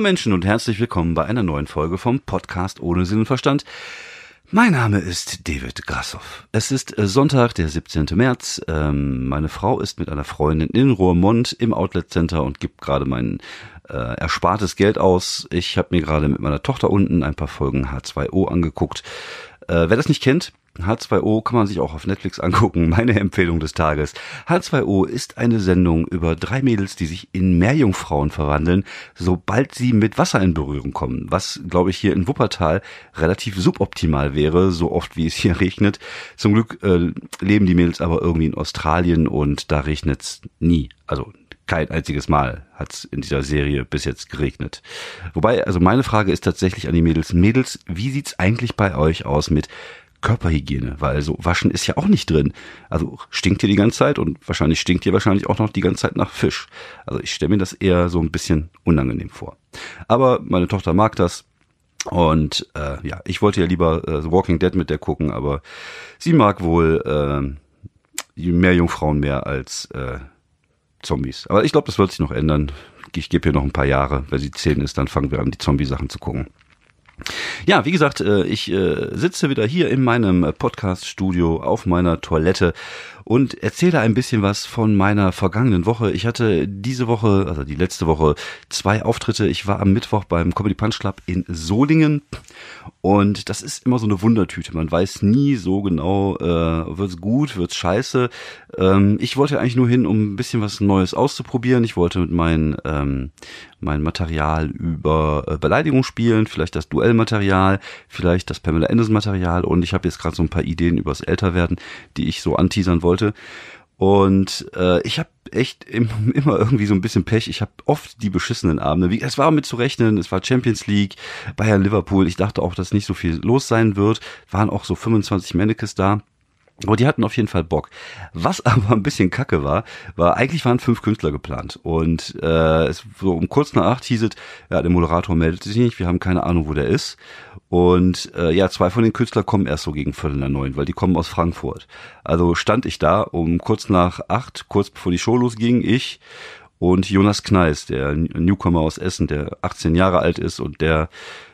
Hallo Menschen und herzlich willkommen bei einer neuen Folge vom Podcast ohne Sinn und Verstand. Mein Name ist David Grassoff. Es ist äh, Sonntag, der 17. März. Ähm, meine Frau ist mit einer Freundin in Roermond im Outlet Center und gibt gerade mein äh, erspartes Geld aus. Ich habe mir gerade mit meiner Tochter unten ein paar Folgen H2O angeguckt. Äh, wer das nicht kennt, H2O kann man sich auch auf Netflix angucken. Meine Empfehlung des Tages. H2O ist eine Sendung über drei Mädels, die sich in Meerjungfrauen verwandeln, sobald sie mit Wasser in Berührung kommen. Was, glaube ich, hier in Wuppertal relativ suboptimal wäre, so oft wie es hier regnet. Zum Glück äh, leben die Mädels aber irgendwie in Australien und da regnet's nie. Also kein einziges Mal hat es in dieser Serie bis jetzt geregnet. Wobei, also meine Frage ist tatsächlich an die Mädels. Mädels, wie sieht's eigentlich bei euch aus mit Körperhygiene, weil so waschen ist ja auch nicht drin. Also stinkt ihr die ganze Zeit und wahrscheinlich stinkt ihr wahrscheinlich auch noch die ganze Zeit nach Fisch. Also ich stelle mir das eher so ein bisschen unangenehm vor. Aber meine Tochter mag das. Und äh, ja, ich wollte ja lieber äh, The Walking Dead mit der gucken, aber sie mag wohl äh, mehr Jungfrauen mehr als äh, Zombies. Aber ich glaube, das wird sich noch ändern. Ich gebe ihr noch ein paar Jahre. Wenn sie zehn ist, dann fangen wir an, die Zombie-Sachen zu gucken. Ja, wie gesagt, äh, ich äh, sitze wieder hier in meinem Podcast-Studio auf meiner Toilette und erzähle ein bisschen was von meiner vergangenen Woche. Ich hatte diese Woche, also die letzte Woche, zwei Auftritte. Ich war am Mittwoch beim Comedy Punch Club in Solingen und das ist immer so eine Wundertüte. Man weiß nie so genau, äh, wird's gut, wird's scheiße. Ähm, ich wollte eigentlich nur hin, um ein bisschen was Neues auszuprobieren. Ich wollte mit meinen ähm, mein Material über äh, Beleidigung spielen, vielleicht das Duellmaterial, vielleicht das Pamela Anderson Material und ich habe jetzt gerade so ein paar Ideen übers Älterwerden, die ich so anteasern wollte. Und äh, ich habe echt im, immer irgendwie so ein bisschen Pech. Ich habe oft die beschissenen Abende. Es war mit zu rechnen, es war Champions League, Bayern Liverpool. Ich dachte auch, dass nicht so viel los sein wird. Waren auch so 25 Mannekes da. Aber die hatten auf jeden Fall Bock. Was aber ein bisschen kacke war, war, eigentlich waren fünf Künstler geplant. Und äh, es, so um kurz nach acht hieß es, ja, der Moderator meldet sich nicht, wir haben keine Ahnung, wo der ist. Und äh, ja, zwei von den Künstlern kommen erst so gegen Viertel nach neun, weil die kommen aus Frankfurt. Also stand ich da um kurz nach acht, kurz bevor die Show losging, ich und Jonas Kneis, der Newcomer aus Essen, der 18 Jahre alt ist und der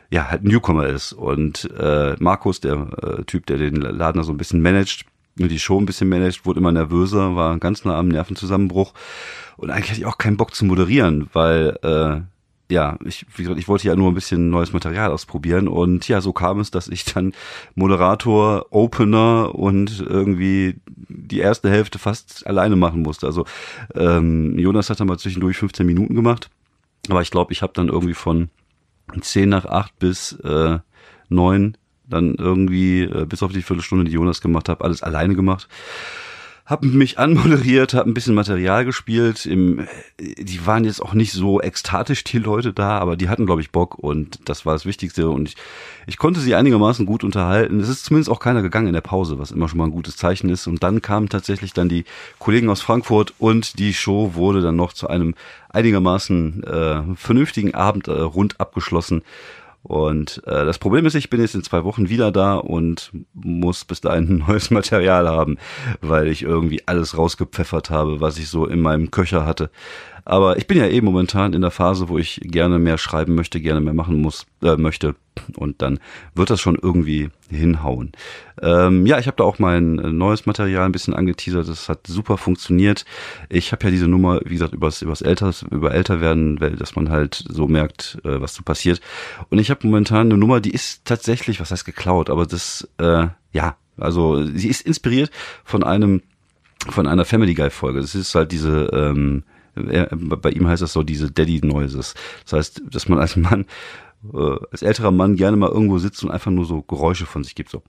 ja halt Newcomer ist. Und äh, Markus, der äh, Typ, der den Laden so ein bisschen managt, die Show ein bisschen managt, wurde immer nervöser, war ganz nah am Nervenzusammenbruch. Und eigentlich hatte ich auch keinen Bock zu moderieren, weil äh, ja, ich, wie gesagt, ich wollte ja nur ein bisschen neues Material ausprobieren und ja, so kam es, dass ich dann Moderator, Opener und irgendwie die erste Hälfte fast alleine machen musste. Also ähm, Jonas hat dann mal zwischendurch 15 Minuten gemacht, aber ich glaube, ich habe dann irgendwie von 10 nach 8 bis äh, 9 dann irgendwie, äh, bis auf die Viertelstunde, die Jonas gemacht hat, alles alleine gemacht. Hab mich anmoderiert, hab ein bisschen Material gespielt. Im, die waren jetzt auch nicht so ekstatisch, die Leute da, aber die hatten, glaube ich, Bock und das war das Wichtigste. Und ich, ich konnte sie einigermaßen gut unterhalten. Es ist zumindest auch keiner gegangen in der Pause, was immer schon mal ein gutes Zeichen ist. Und dann kamen tatsächlich dann die Kollegen aus Frankfurt und die Show wurde dann noch zu einem einigermaßen äh, vernünftigen Abend äh, rund abgeschlossen. Und äh, das Problem ist, ich bin jetzt in zwei Wochen wieder da und muss bis dahin neues Material haben, weil ich irgendwie alles rausgepfeffert habe, was ich so in meinem Köcher hatte. Aber ich bin ja eh momentan in der Phase, wo ich gerne mehr schreiben möchte, gerne mehr machen muss, äh, möchte. Und dann wird das schon irgendwie hinhauen. Ähm, ja, ich habe da auch mein äh, neues Material ein bisschen angeteasert. Das hat super funktioniert. Ich habe ja diese Nummer, wie gesagt, übers, übers Älter, über älter werden, dass man halt so merkt, äh, was so passiert. Und ich habe momentan eine Nummer, die ist tatsächlich, was heißt geklaut, aber das, äh, ja, also sie ist inspiriert von einem, von einer Family Guy Folge. Das ist halt diese, ähm, er, bei ihm heißt das so diese Daddy Noises. Das heißt, dass man als Mann, äh, als älterer Mann gerne mal irgendwo sitzt und einfach nur so Geräusche von sich gibt, so.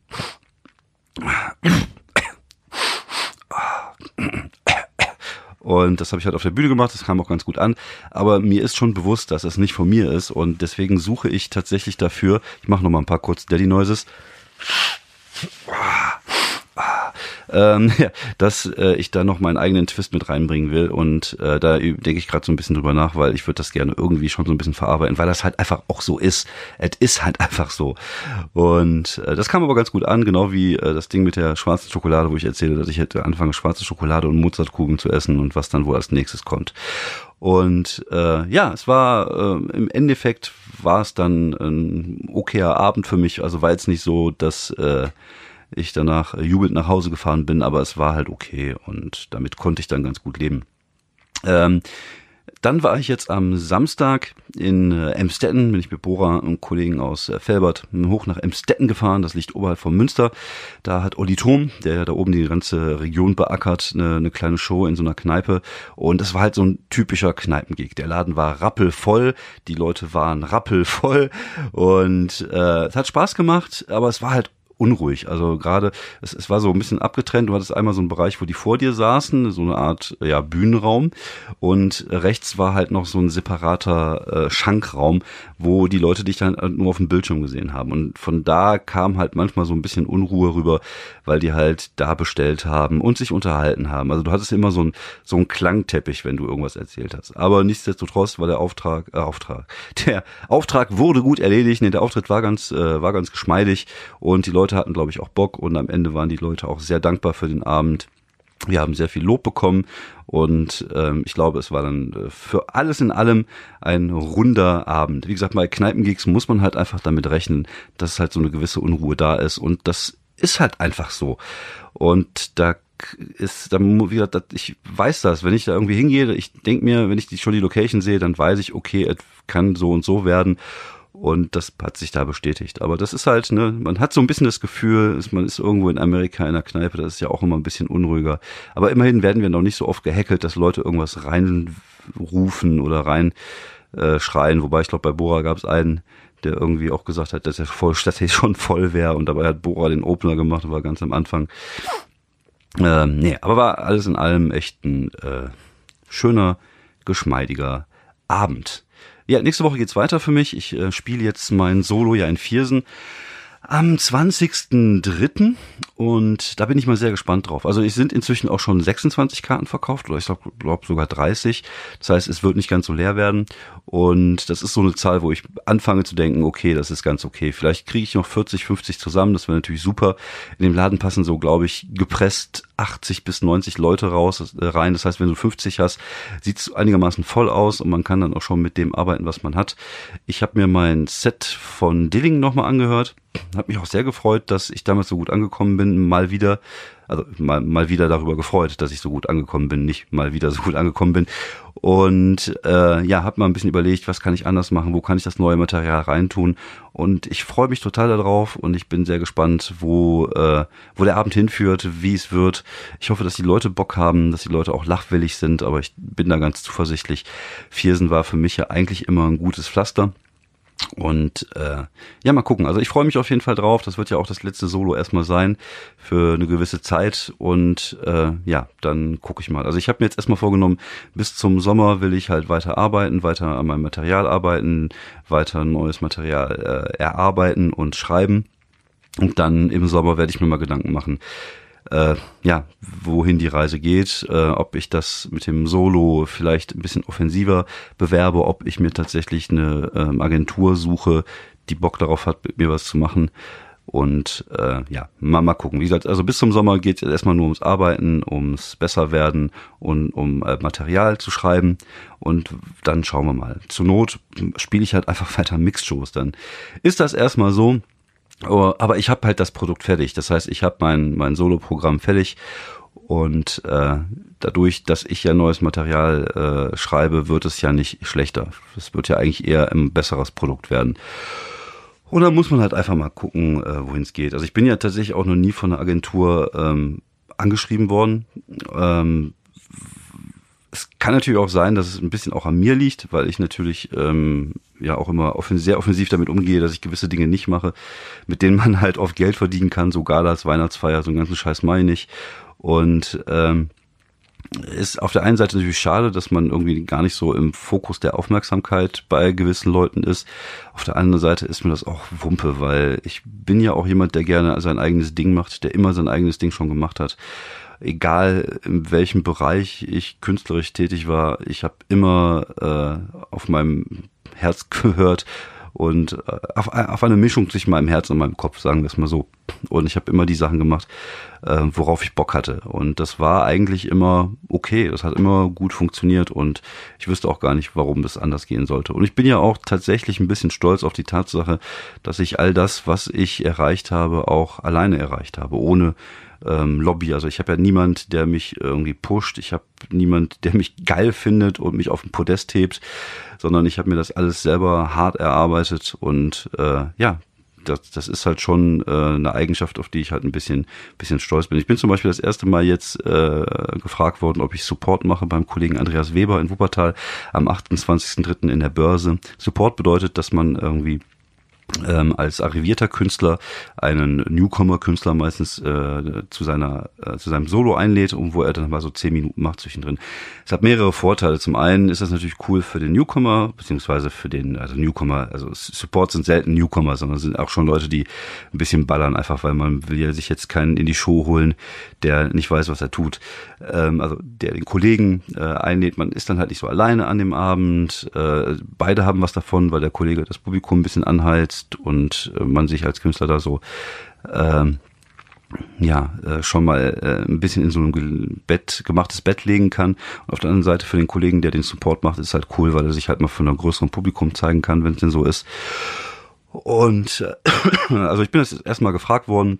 Und das habe ich halt auf der Bühne gemacht, das kam auch ganz gut an. Aber mir ist schon bewusst, dass es nicht von mir ist. Und deswegen suche ich tatsächlich dafür, ich mache noch mal ein paar kurz Daddy Noises. Ähm, ja, dass äh, ich da noch meinen eigenen Twist mit reinbringen will und äh, da denke ich gerade so ein bisschen drüber nach, weil ich würde das gerne irgendwie schon so ein bisschen verarbeiten, weil das halt einfach auch so ist. Es ist halt einfach so. Und äh, das kam aber ganz gut an, genau wie äh, das Ding mit der schwarzen Schokolade, wo ich erzähle, dass ich hätte anfange, schwarze Schokolade und Mozartkugeln zu essen und was dann wohl als nächstes kommt. Und äh, ja, es war äh, im Endeffekt war es dann ein okayer Abend für mich. Also war jetzt nicht so, dass äh, ich danach jubelnd nach Hause gefahren bin, aber es war halt okay und damit konnte ich dann ganz gut leben. Ähm, dann war ich jetzt am Samstag in äh, Emstetten, bin ich mit Bora und Kollegen aus äh, Felbert hoch nach Emstetten gefahren, das liegt oberhalb von Münster. Da hat Olli Thom, der da oben die ganze Region beackert, eine, eine kleine Show in so einer Kneipe und das war halt so ein typischer Kneipengig. Der Laden war rappelvoll, die Leute waren rappelvoll und äh, es hat Spaß gemacht, aber es war halt unruhig. Also gerade, es, es war so ein bisschen abgetrennt. Du hattest einmal so einen Bereich, wo die vor dir saßen, so eine Art ja, Bühnenraum. Und rechts war halt noch so ein separater äh, Schankraum, wo die Leute dich dann nur auf dem Bildschirm gesehen haben. Und von da kam halt manchmal so ein bisschen Unruhe rüber, weil die halt da bestellt haben und sich unterhalten haben. Also du hattest immer so ein so ein Klangteppich, wenn du irgendwas erzählt hast. Aber nichtsdestotrotz war der Auftrag, äh, Auftrag, der Auftrag wurde gut erledigt. Nee, der Auftritt war ganz, äh, war ganz geschmeidig und die Leute Leute hatten, glaube ich, auch Bock und am Ende waren die Leute auch sehr dankbar für den Abend. Wir haben sehr viel Lob bekommen und ähm, ich glaube, es war dann äh, für alles in allem ein runder Abend. Wie gesagt, bei Kneipengigs muss man halt einfach damit rechnen, dass halt so eine gewisse Unruhe da ist und das ist halt einfach so. Und da ist, dann, wie gesagt, ich weiß das, wenn ich da irgendwie hingehe, ich denke mir, wenn ich die, schon die Location sehe, dann weiß ich, okay, es kann so und so werden. Und das hat sich da bestätigt. Aber das ist halt, ne, man hat so ein bisschen das Gefühl, man ist irgendwo in Amerika in einer Kneipe, das ist ja auch immer ein bisschen unruhiger. Aber immerhin werden wir noch nicht so oft gehackelt, dass Leute irgendwas reinrufen oder rein äh, schreien. Wobei ich glaube, bei Bora gab es einen, der irgendwie auch gesagt hat, dass er voll, dass er schon voll wäre. Und dabei hat Bora den Opener gemacht und war ganz am Anfang. Ähm, nee, aber war alles in allem echt ein äh, schöner, geschmeidiger Abend. Ja, nächste Woche geht's weiter für mich. Ich äh, spiele jetzt mein Solo ja in Viersen am 20.03. Und da bin ich mal sehr gespannt drauf. Also es sind inzwischen auch schon 26 Karten verkauft oder ich glaube glaub sogar 30. Das heißt, es wird nicht ganz so leer werden. Und das ist so eine Zahl, wo ich anfange zu denken, okay, das ist ganz okay. Vielleicht kriege ich noch 40, 50 zusammen. Das wäre natürlich super. In dem Laden passen so, glaube ich, gepresst 80 bis 90 Leute raus äh, rein. Das heißt, wenn du 50 hast, sieht es einigermaßen voll aus und man kann dann auch schon mit dem arbeiten, was man hat. Ich habe mir mein Set von Dilling nochmal angehört. Hat mich auch sehr gefreut, dass ich damals so gut angekommen bin, mal wieder also mal, mal wieder darüber gefreut, dass ich so gut angekommen bin, nicht mal wieder so gut angekommen bin. Und äh, ja, habe mal ein bisschen überlegt, was kann ich anders machen, wo kann ich das neue Material reintun. Und ich freue mich total darauf und ich bin sehr gespannt, wo, äh, wo der Abend hinführt, wie es wird. Ich hoffe, dass die Leute Bock haben, dass die Leute auch lachwillig sind, aber ich bin da ganz zuversichtlich. Viersen war für mich ja eigentlich immer ein gutes Pflaster. Und äh, ja, mal gucken. Also ich freue mich auf jeden Fall drauf. Das wird ja auch das letzte Solo erstmal sein für eine gewisse Zeit. Und äh, ja, dann gucke ich mal. Also ich habe mir jetzt erstmal vorgenommen, bis zum Sommer will ich halt weiter arbeiten, weiter an meinem Material arbeiten, weiter neues Material äh, erarbeiten und schreiben. Und dann im Sommer werde ich mir mal Gedanken machen, äh, ja, wohin die Reise geht, äh, ob ich das mit dem Solo vielleicht ein bisschen offensiver bewerbe, ob ich mir tatsächlich eine ähm, Agentur suche, die Bock darauf hat, mit mir was zu machen. Und äh, ja, mal, mal gucken. Wie gesagt, also bis zum Sommer geht es erstmal nur ums Arbeiten, ums Besserwerden und um äh, Material zu schreiben. Und dann schauen wir mal. Zur Not spiele ich halt einfach weiter Mixed-Shows. Dann ist das erstmal so. Oh, aber ich habe halt das Produkt fertig. Das heißt, ich habe mein, mein Solo-Programm fertig und äh, dadurch, dass ich ja neues Material äh, schreibe, wird es ja nicht schlechter. Es wird ja eigentlich eher ein besseres Produkt werden. Und dann muss man halt einfach mal gucken, äh, wohin es geht. Also ich bin ja tatsächlich auch noch nie von einer Agentur ähm, angeschrieben worden. Ähm, kann natürlich auch sein, dass es ein bisschen auch an mir liegt, weil ich natürlich ähm, ja auch immer offen, sehr offensiv damit umgehe, dass ich gewisse Dinge nicht mache, mit denen man halt oft Geld verdienen kann, so Galas, Weihnachtsfeier, so einen ganzen Scheiß mache ich. Und ähm, ist auf der einen Seite natürlich schade, dass man irgendwie gar nicht so im Fokus der Aufmerksamkeit bei gewissen Leuten ist. Auf der anderen Seite ist mir das auch Wumpe, weil ich bin ja auch jemand, der gerne sein eigenes Ding macht, der immer sein eigenes Ding schon gemacht hat. Egal in welchem Bereich ich künstlerisch tätig war, ich habe immer äh, auf meinem Herz gehört und äh, auf, auf eine Mischung zwischen meinem Herz und meinem Kopf, sagen wir es mal so. Und ich habe immer die Sachen gemacht, äh, worauf ich Bock hatte. Und das war eigentlich immer okay. Das hat immer gut funktioniert und ich wüsste auch gar nicht, warum das anders gehen sollte. Und ich bin ja auch tatsächlich ein bisschen stolz auf die Tatsache, dass ich all das, was ich erreicht habe, auch alleine erreicht habe, ohne ähm, Lobby. Also ich habe ja niemand, der mich irgendwie pusht. Ich habe niemand, der mich geil findet und mich auf den Podest hebt, sondern ich habe mir das alles selber hart erarbeitet und äh, ja, das, das ist halt schon äh, eine Eigenschaft, auf die ich halt ein bisschen, bisschen stolz bin. Ich bin zum Beispiel das erste Mal jetzt äh, gefragt worden, ob ich Support mache beim Kollegen Andreas Weber in Wuppertal am 28.03. in der Börse. Support bedeutet, dass man irgendwie ähm, als arrivierter Künstler einen Newcomer-Künstler meistens äh, zu seiner äh, zu seinem Solo einlädt und wo er dann mal so zehn Minuten macht zwischendrin. Es hat mehrere Vorteile. Zum einen ist das natürlich cool für den Newcomer beziehungsweise für den also Newcomer. Also Supports sind selten Newcomer, sondern sind auch schon Leute, die ein bisschen ballern, einfach weil man will ja sich jetzt keinen in die Show holen, der nicht weiß, was er tut. Ähm, also der den Kollegen äh, einlädt. Man ist dann halt nicht so alleine an dem Abend. Äh, beide haben was davon, weil der Kollege das Publikum ein bisschen anheizt sitzt und äh, man sich als Künstler da so ähm, ja, äh, schon mal äh, ein bisschen in so ein Bett, gemachtes Bett legen kann. Und auf der anderen Seite für den Kollegen, der den Support macht, ist halt cool, weil er sich halt mal von einem größeren Publikum zeigen kann, wenn es denn so ist. Und äh, also ich bin jetzt erstmal gefragt worden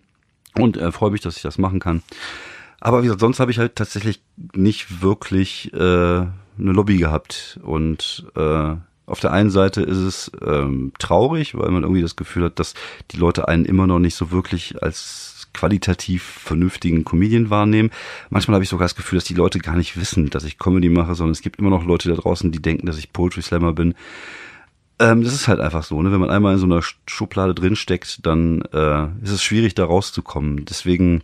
und äh, freue mich, dass ich das machen kann. Aber wie gesagt, sonst habe ich halt tatsächlich nicht wirklich äh, eine Lobby gehabt und äh, auf der einen Seite ist es ähm, traurig, weil man irgendwie das Gefühl hat, dass die Leute einen immer noch nicht so wirklich als qualitativ vernünftigen Comedian wahrnehmen. Manchmal habe ich sogar das Gefühl, dass die Leute gar nicht wissen, dass ich Comedy mache, sondern es gibt immer noch Leute da draußen, die denken, dass ich Poetry Slammer bin. Ähm, das ist halt einfach so, ne? Wenn man einmal in so einer Schublade drinsteckt, dann äh, ist es schwierig, da rauszukommen. Deswegen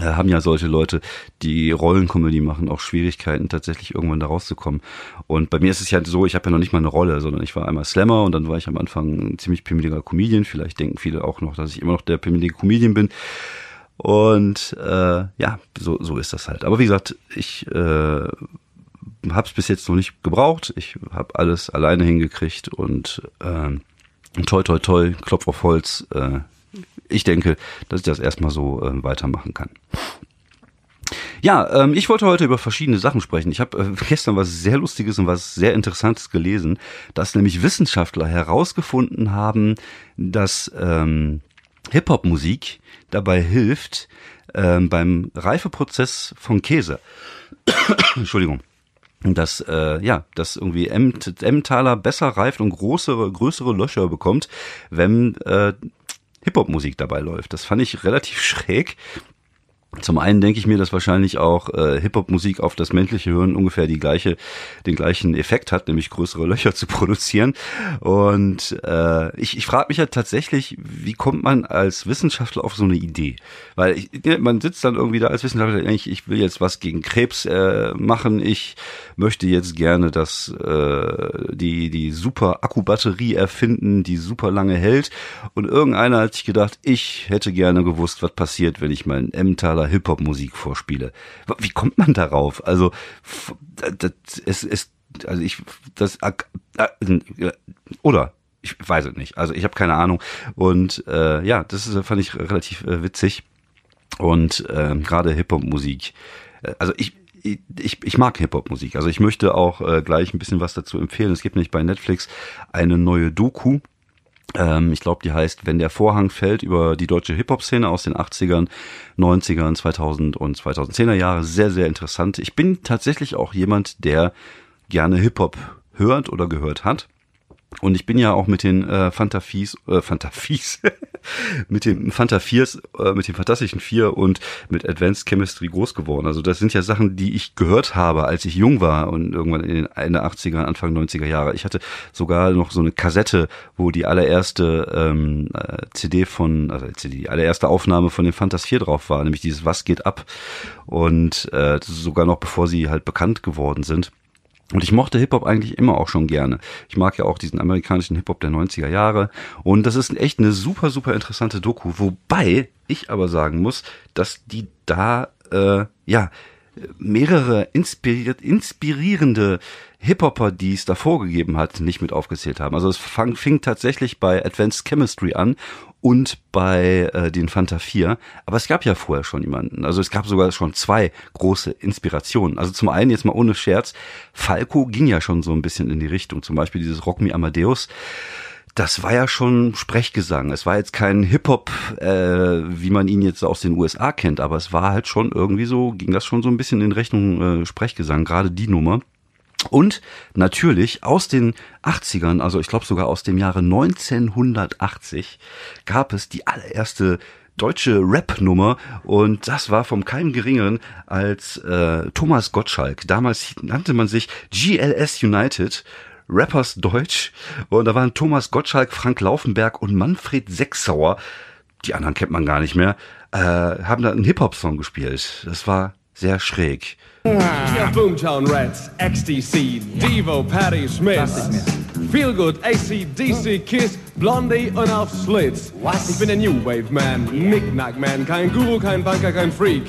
haben ja solche Leute, die Rollenkomödie machen, auch Schwierigkeiten, tatsächlich irgendwann da rauszukommen. Und bei mir ist es ja so, ich habe ja noch nicht mal eine Rolle, sondern ich war einmal Slammer und dann war ich am Anfang ein ziemlich pimmeliger Comedian. Vielleicht denken viele auch noch, dass ich immer noch der pimmelige Comedian bin. Und äh, ja, so, so ist das halt. Aber wie gesagt, ich äh, habe es bis jetzt noch nicht gebraucht. Ich habe alles alleine hingekriegt und äh, toi toi toi, Klopf auf Holz, äh, ich denke, dass ich das erstmal so äh, weitermachen kann. Ja, ähm, ich wollte heute über verschiedene Sachen sprechen. Ich habe äh, gestern was sehr Lustiges und was sehr Interessantes gelesen, dass nämlich Wissenschaftler herausgefunden haben, dass ähm, Hip-Hop-Musik dabei hilft ähm, beim Reifeprozess von Käse. Entschuldigung dass äh, ja, dass irgendwie Emmentaler besser reift und größere größere Löcher bekommt, wenn äh, Hip-Hop-Musik dabei läuft. Das fand ich relativ schräg. Zum einen denke ich mir, dass wahrscheinlich auch äh, Hip-Hop-Musik auf das menschliche Hören ungefähr die gleiche, den gleichen Effekt hat, nämlich größere Löcher zu produzieren. Und äh, ich, ich frage mich ja tatsächlich, wie kommt man als Wissenschaftler auf so eine Idee? Weil ich, man sitzt dann irgendwie da als Wissenschaftler, ich, ich will jetzt was gegen Krebs äh, machen, ich möchte jetzt gerne, dass äh, die, die super Akkubatterie erfinden, die super lange hält. Und irgendeiner hat sich gedacht, ich hätte gerne gewusst, was passiert, wenn ich meinen Emmentaler oder Hip-Hop-Musik vorspiele. Wie kommt man darauf? Also, es, es, also ich, das, oder ich weiß es nicht. Also ich habe keine Ahnung. Und äh, ja, das ist, fand ich relativ äh, witzig. Und äh, gerade Hip-Hop-Musik. Äh, also ich, ich, ich mag Hip-Hop-Musik. Also ich möchte auch äh, gleich ein bisschen was dazu empfehlen. Es gibt nämlich bei Netflix eine neue Doku ähm, ich glaube, die heißt Wenn der Vorhang fällt über die deutsche Hip-Hop-Szene aus den 80ern, 90ern, 2000 und 2010er Jahre. Sehr, sehr interessant. Ich bin tatsächlich auch jemand, der gerne Hip-Hop hört oder gehört hat. Und ich bin ja auch mit den äh, Fantafies, äh, Fantafies, mit den Fantafiers, äh, mit den Fantastischen Vier und mit Advanced Chemistry groß geworden. Also das sind ja Sachen, die ich gehört habe, als ich jung war und irgendwann in den Ende 80er, Anfang 90er Jahre. Ich hatte sogar noch so eine Kassette, wo die allererste ähm, äh, CD von, also CD, die allererste Aufnahme von den Fantas 4 drauf war, nämlich dieses Was geht ab? Und äh, sogar noch bevor sie halt bekannt geworden sind. Und ich mochte Hip-Hop eigentlich immer auch schon gerne. Ich mag ja auch diesen amerikanischen Hip-Hop der 90er Jahre. Und das ist echt eine super, super interessante Doku. Wobei ich aber sagen muss, dass die da, äh, ja, mehrere inspiriert, inspirierende Hip-Hopper, die es davor gegeben hat, nicht mit aufgezählt haben. Also es fang, fing tatsächlich bei Advanced Chemistry an und bei äh, den Fanta 4. Aber es gab ja vorher schon jemanden. Also es gab sogar schon zwei große Inspirationen. Also zum einen, jetzt mal ohne Scherz, Falco ging ja schon so ein bisschen in die Richtung. Zum Beispiel dieses Rock Me Amadeus das war ja schon Sprechgesang. Es war jetzt kein Hip-Hop, äh, wie man ihn jetzt aus den USA kennt, aber es war halt schon irgendwie so, ging das schon so ein bisschen in Richtung äh, Sprechgesang, gerade die Nummer. Und natürlich aus den 80ern, also ich glaube sogar aus dem Jahre 1980, gab es die allererste deutsche Rap-Nummer und das war vom keinem geringeren als äh, Thomas Gottschalk. Damals nannte man sich GLS United. Rappers Deutsch und da waren Thomas Gottschalk, Frank Laufenberg und Manfred Sechsauer, die anderen kennt man gar nicht mehr, äh, haben da einen Hip-Hop-Song gespielt. Das war sehr schräg. Ja, Boomtown Rats, XTC, Devo, Patty Smith. Feel Good, ACDC, Kiss, Blondie und auf Slits. Was? Ich bin der New Wave Man, Knickknack Man, kein Guru, kein Banker, kein Freak.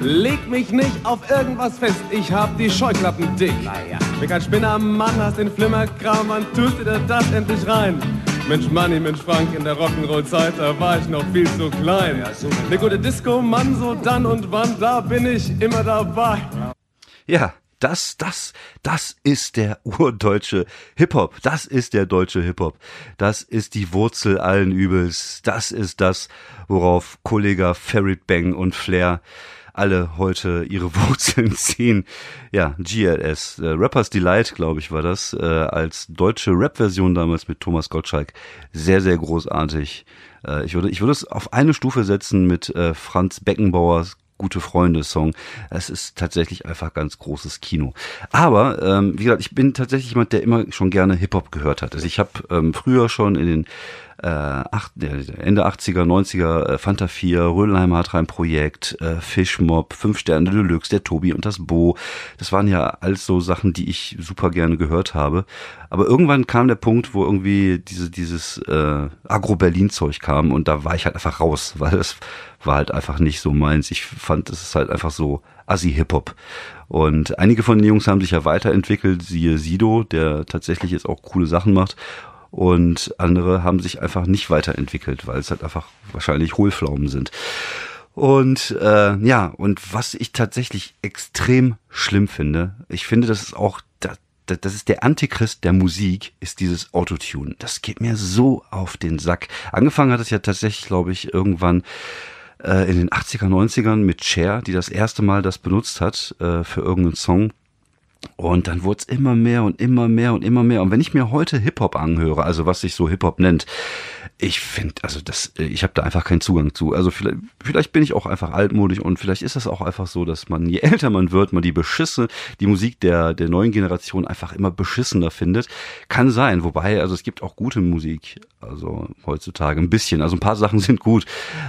Leg mich nicht auf irgendwas fest, ich hab die Scheuklappen dick. Naja. Bin kein Spinner, Mann, hast den Flimmerkram, man tust dir das endlich rein. Mensch Manni, Mensch Frank, in der Rock'n'Roll-Zeit, da war ich noch viel zu klein. Ja, so Eine gute Disco, Mann, so dann und wann, da bin ich immer dabei. Ja, das, das, das ist der urdeutsche Hip-Hop. Das ist der deutsche Hip-Hop. Das ist die Wurzel allen Übels. Das ist das, worauf Kollege Ferrit Bang und Flair alle heute ihre Wurzeln ziehen. Ja, GLS, äh, Rappers Delight, glaube ich, war das, äh, als deutsche Rap-Version damals mit Thomas Gottschalk. Sehr, sehr großartig. Äh, ich würde, ich würde es auf eine Stufe setzen mit äh, Franz Beckenbauers Gute Freunde Song. Es ist tatsächlich einfach ganz großes Kino. Aber ähm, wie gesagt, ich bin tatsächlich jemand, der immer schon gerne Hip Hop gehört hat. Also ich habe ähm, früher schon in den äh, acht, Ende 80er, 90er, äh, Fanta 4, Rödelheimer hat rein Projekt, äh, Fischmob, Fünf Sterne Deluxe, der Tobi und das Bo. Das waren ja alles so Sachen, die ich super gerne gehört habe. Aber irgendwann kam der Punkt, wo irgendwie diese, dieses äh, Agro-Berlin-Zeug kam und da war ich halt einfach raus, weil das war halt einfach nicht so meins. Ich fand, es ist halt einfach so Assi-Hip-Hop. Und einige von den Jungs haben sich ja weiterentwickelt, siehe Sido, der tatsächlich jetzt auch coole Sachen macht und andere haben sich einfach nicht weiterentwickelt, weil es halt einfach wahrscheinlich Hohlflaumen sind. Und äh, ja, und was ich tatsächlich extrem schlimm finde, ich finde, das ist auch das, das ist der Antichrist der Musik, ist dieses Autotune. Das geht mir so auf den Sack. Angefangen hat es ja tatsächlich, glaube ich, irgendwann äh, in den 80er, 90ern mit Cher, die das erste Mal das benutzt hat äh, für irgendeinen Song. Und dann wurde es immer mehr und immer mehr und immer mehr. Und wenn ich mir heute Hip-Hop anhöre, also was sich so Hip-Hop nennt, ich finde, also das, äh, ich habe da einfach keinen Zugang zu. Also vielleicht, vielleicht bin ich auch einfach altmodisch und vielleicht ist es auch einfach so, dass man, je älter man wird, man die Beschisse, die Musik der, der neuen Generation einfach immer beschissener findet. Kann sein, wobei, also es gibt auch gute Musik, also heutzutage ein bisschen. Also ein paar Sachen sind gut,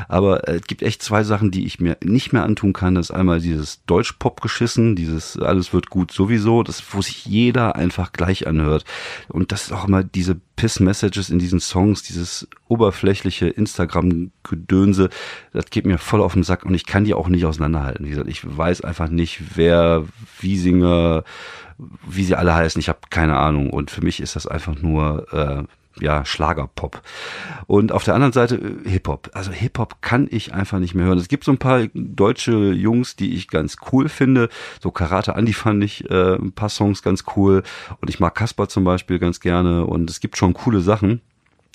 aber es gibt echt zwei Sachen, die ich mir nicht mehr antun kann. Das ist einmal dieses Deutsch-Pop-Geschissen, dieses alles wird gut sowieso, das, wo sich jeder einfach gleich anhört. Und das ist auch immer diese Piss-Messages in diesen Songs, dieses oberflächliche Instagram-Gedönse, das geht mir voll auf den Sack und ich kann die auch nicht auseinanderhalten. Wie gesagt, ich weiß einfach nicht, wer Wiesinger, wie sie alle heißen, ich habe keine Ahnung. Und für mich ist das einfach nur äh, ja, Schlagerpop. Und auf der anderen Seite äh, Hip-Hop. Also Hip-Hop kann ich einfach nicht mehr hören. Es gibt so ein paar deutsche Jungs, die ich ganz cool finde. So Karate Andy fand ich äh, ein paar Songs ganz cool. Und ich mag Kasper zum Beispiel ganz gerne. Und es gibt schon coole Sachen.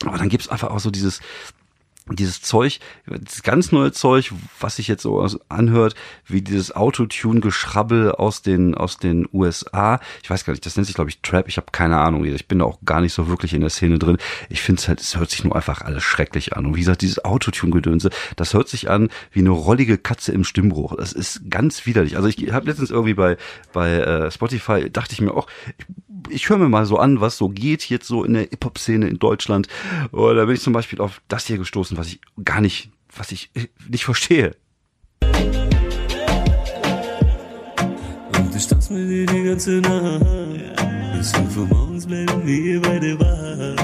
Aber dann gibt's einfach auch so dieses, dieses Zeug, das ganz neue Zeug, was sich jetzt so anhört, wie dieses Autotune-Geschrabbel aus den, aus den USA. Ich weiß gar nicht, das nennt sich, glaube ich, Trap. Ich habe keine Ahnung. Ich bin da auch gar nicht so wirklich in der Szene drin. Ich finde es halt, es hört sich nur einfach alles schrecklich an. Und wie gesagt, dieses Autotune-Gedönse, das hört sich an wie eine rollige Katze im Stimmbruch. Das ist ganz widerlich. Also ich habe letztens irgendwie bei, bei äh, Spotify, dachte ich mir auch, ich, ich höre mir mal so an, was so geht jetzt so in der Hip-Hop-Szene in Deutschland. Da bin ich zum Beispiel auf das hier gestoßen, was ich gar nicht, was ich nicht verstehe. Und ich tanz mit dir die ganze Nacht. Bis fünf Uhr morgens bleiben wir beide wach.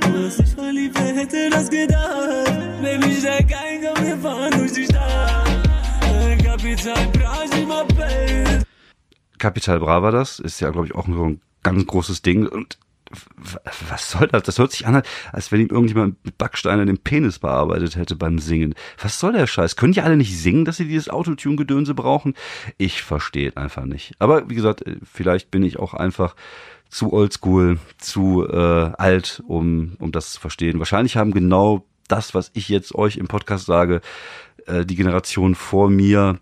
Du hast dich verliebt, wer hätte das gedacht? Baby, steig ein, komm, wir fahren durch die Stadt. Kapital Bra, Kapital Bra war das, ist ja, glaube ich, auch so ein ganz großes Ding. Und was soll das? Das hört sich an, als wenn ihm irgendjemand mit Backsteinen den Penis bearbeitet hätte beim Singen. Was soll der Scheiß? Können die alle nicht singen, dass sie dieses Autotune-Gedönse brauchen? Ich verstehe einfach nicht. Aber wie gesagt, vielleicht bin ich auch einfach zu oldschool, zu äh, alt, um, um das zu verstehen. Wahrscheinlich haben genau das, was ich jetzt euch im Podcast sage, äh, die Generation vor mir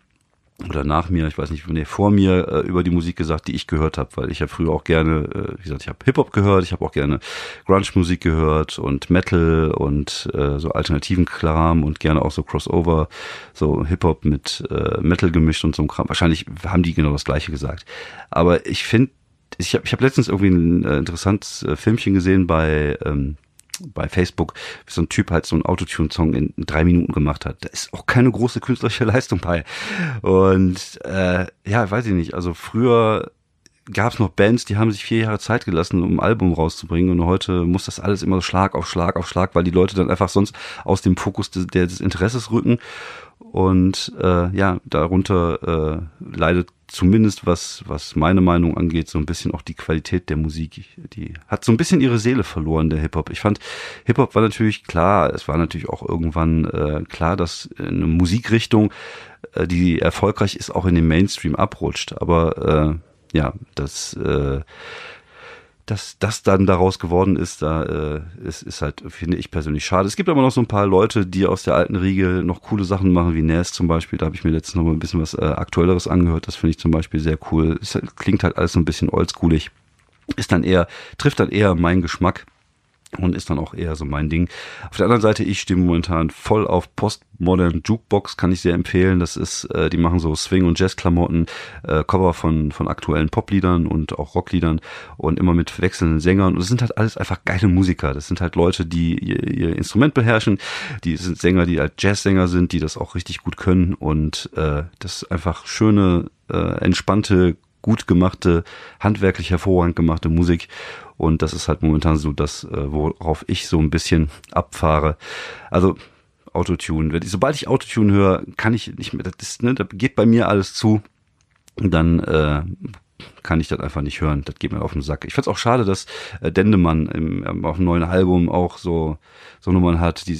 oder nach mir, ich weiß nicht, nee, vor mir äh, über die Musik gesagt, die ich gehört habe, weil ich habe früher auch gerne, äh, wie gesagt, ich habe Hip-Hop gehört, ich habe auch gerne Grunge-Musik gehört und Metal und äh, so alternativen Kram und gerne auch so Crossover, so Hip-Hop mit äh, Metal gemischt und so Kram. Wahrscheinlich haben die genau das gleiche gesagt. Aber ich finde, ich habe ich hab letztens irgendwie ein äh, interessantes äh, Filmchen gesehen bei ähm, bei Facebook, so ein Typ halt so einen Autotune-Song in drei Minuten gemacht hat. Da ist auch keine große künstlerische Leistung bei. Und äh, ja, weiß ich nicht. Also früher gab es noch Bands, die haben sich vier Jahre Zeit gelassen, um ein Album rauszubringen. Und heute muss das alles immer so Schlag auf Schlag auf Schlag, weil die Leute dann einfach sonst aus dem Fokus des, des Interesses rücken. Und äh, ja, darunter äh, leidet zumindest was, was meine Meinung angeht, so ein bisschen auch die Qualität der Musik. Die hat so ein bisschen ihre Seele verloren, der Hip-Hop. Ich fand, Hip-Hop war natürlich klar, es war natürlich auch irgendwann äh, klar, dass eine Musikrichtung, äh, die erfolgreich ist, auch in den Mainstream abrutscht. Aber äh, ja, das äh, dass das dann daraus geworden ist, da äh, ist, ist halt, finde ich persönlich schade. Es gibt aber noch so ein paar Leute, die aus der alten Riege noch coole Sachen machen, wie Nas zum Beispiel. Da habe ich mir letztens noch mal ein bisschen was äh, Aktuelleres angehört. Das finde ich zum Beispiel sehr cool. Es klingt halt alles so ein bisschen oldschoolig. Ist dann eher, trifft dann eher meinen Geschmack und ist dann auch eher so mein Ding. Auf der anderen Seite, ich stehe momentan voll auf Postmodern Jukebox, kann ich sehr empfehlen. Das ist, äh, die machen so Swing- und Jazz-Klamotten, äh, Cover von, von aktuellen Popliedern und auch Rockliedern und immer mit wechselnden Sängern. Und es sind halt alles einfach geile Musiker. Das sind halt Leute, die ihr, ihr Instrument beherrschen. Die sind Sänger, die halt Jazzsänger sind, die das auch richtig gut können. Und äh, das ist einfach schöne, äh, entspannte, gut gemachte, handwerklich hervorragend gemachte Musik. Und das ist halt momentan so das, äh, worauf ich so ein bisschen abfahre. Also Autotune. Sobald ich Autotune höre, kann ich nicht mehr, das ist, ne, da geht bei mir alles zu. Dann äh, kann ich das einfach nicht hören. Das geht mir auf den Sack. Ich find's auch schade, dass äh, Dendemann im, ähm, auf dem neuen Album auch so so Nummern hat, die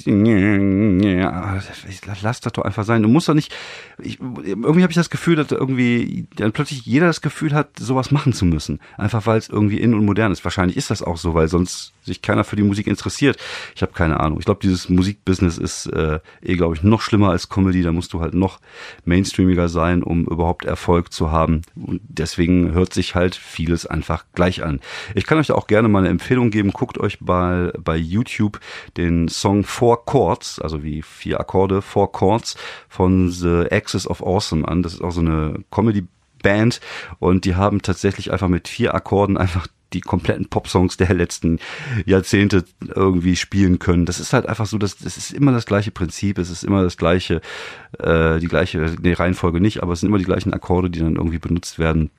lass das doch einfach sein. Du musst doch nicht. Ich, irgendwie habe ich das Gefühl, dass irgendwie dann plötzlich jeder das Gefühl hat, sowas machen zu müssen, einfach weil es irgendwie in und modern ist. Wahrscheinlich ist das auch so, weil sonst sich keiner für die Musik interessiert. Ich habe keine Ahnung. Ich glaube, dieses Musikbusiness ist äh, eh, glaube ich, noch schlimmer als Comedy. Da musst du halt noch mainstreamiger sein, um überhaupt Erfolg zu haben. Und deswegen hört sich halt vieles einfach gleich an. Ich kann euch auch gerne mal eine Empfehlung geben. Guckt euch bei, bei YouTube den Song Four Chords, also wie vier Akkorde, Four Chords von The Axis of Awesome an. Das ist auch so eine Comedy Band und die haben tatsächlich einfach mit vier Akkorden einfach die kompletten Popsongs der letzten Jahrzehnte irgendwie spielen können. Das ist halt einfach so, dass das ist immer das gleiche Prinzip, es ist immer das gleiche, äh, die gleiche, nee, Reihenfolge nicht, aber es sind immer die gleichen Akkorde, die dann irgendwie benutzt werden.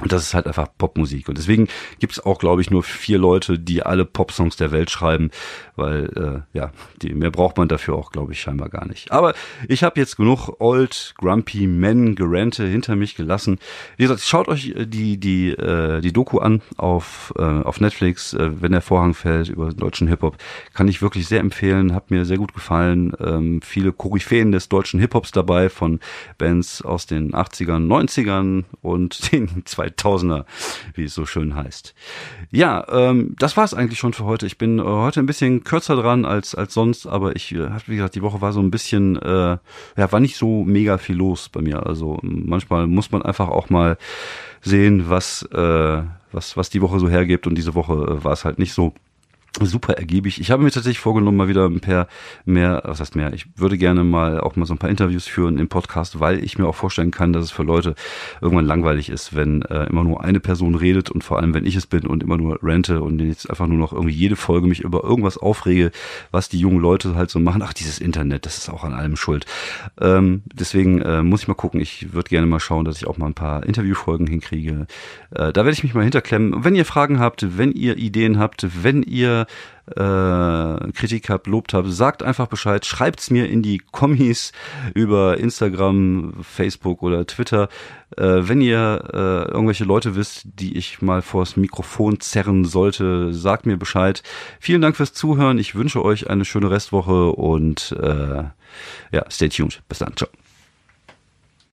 Und das ist halt einfach Popmusik. Und deswegen gibt es auch, glaube ich, nur vier Leute, die alle Popsongs der Welt schreiben, weil äh, ja, die, mehr braucht man dafür auch, glaube ich, scheinbar gar nicht. Aber ich habe jetzt genug Old Grumpy Men Gerente hinter mich gelassen. Wie gesagt, schaut euch äh, die die äh, die Doku an auf äh, auf Netflix, äh, wenn der Vorhang fällt über deutschen Hip Hop, kann ich wirklich sehr empfehlen. Hat mir sehr gut gefallen. Ähm, viele Koryphäen des deutschen Hip Hops dabei von Bands aus den 80ern, 90ern und den 2000er, wie es so schön heißt. Ja, ähm, das war es eigentlich schon für heute. Ich bin äh, heute ein bisschen kürzer dran als als sonst, aber ich, äh, wie gesagt, die Woche war so ein bisschen, äh, ja, war nicht so mega viel los bei mir. Also manchmal muss man einfach auch mal sehen, was äh, was was die Woche so hergibt und diese Woche äh, war es halt nicht so super ergiebig. Ich habe mir tatsächlich vorgenommen, mal wieder ein paar mehr, was heißt mehr, ich würde gerne mal auch mal so ein paar Interviews führen im Podcast, weil ich mir auch vorstellen kann, dass es für Leute irgendwann langweilig ist, wenn äh, immer nur eine Person redet und vor allem, wenn ich es bin und immer nur rente und jetzt einfach nur noch irgendwie jede Folge mich über irgendwas aufrege, was die jungen Leute halt so machen. Ach, dieses Internet, das ist auch an allem schuld. Ähm, deswegen äh, muss ich mal gucken. Ich würde gerne mal schauen, dass ich auch mal ein paar Interviewfolgen hinkriege. Äh, da werde ich mich mal hinterklemmen. Wenn ihr Fragen habt, wenn ihr Ideen habt, wenn äh, Kritik habt, lobt habt, sagt einfach Bescheid, schreibt's mir in die Kommis über Instagram, Facebook oder Twitter. Äh, wenn ihr äh, irgendwelche Leute wisst, die ich mal vors Mikrofon zerren sollte, sagt mir Bescheid. Vielen Dank fürs Zuhören. Ich wünsche euch eine schöne Restwoche und äh, ja, stay tuned. Bis dann. Ciao.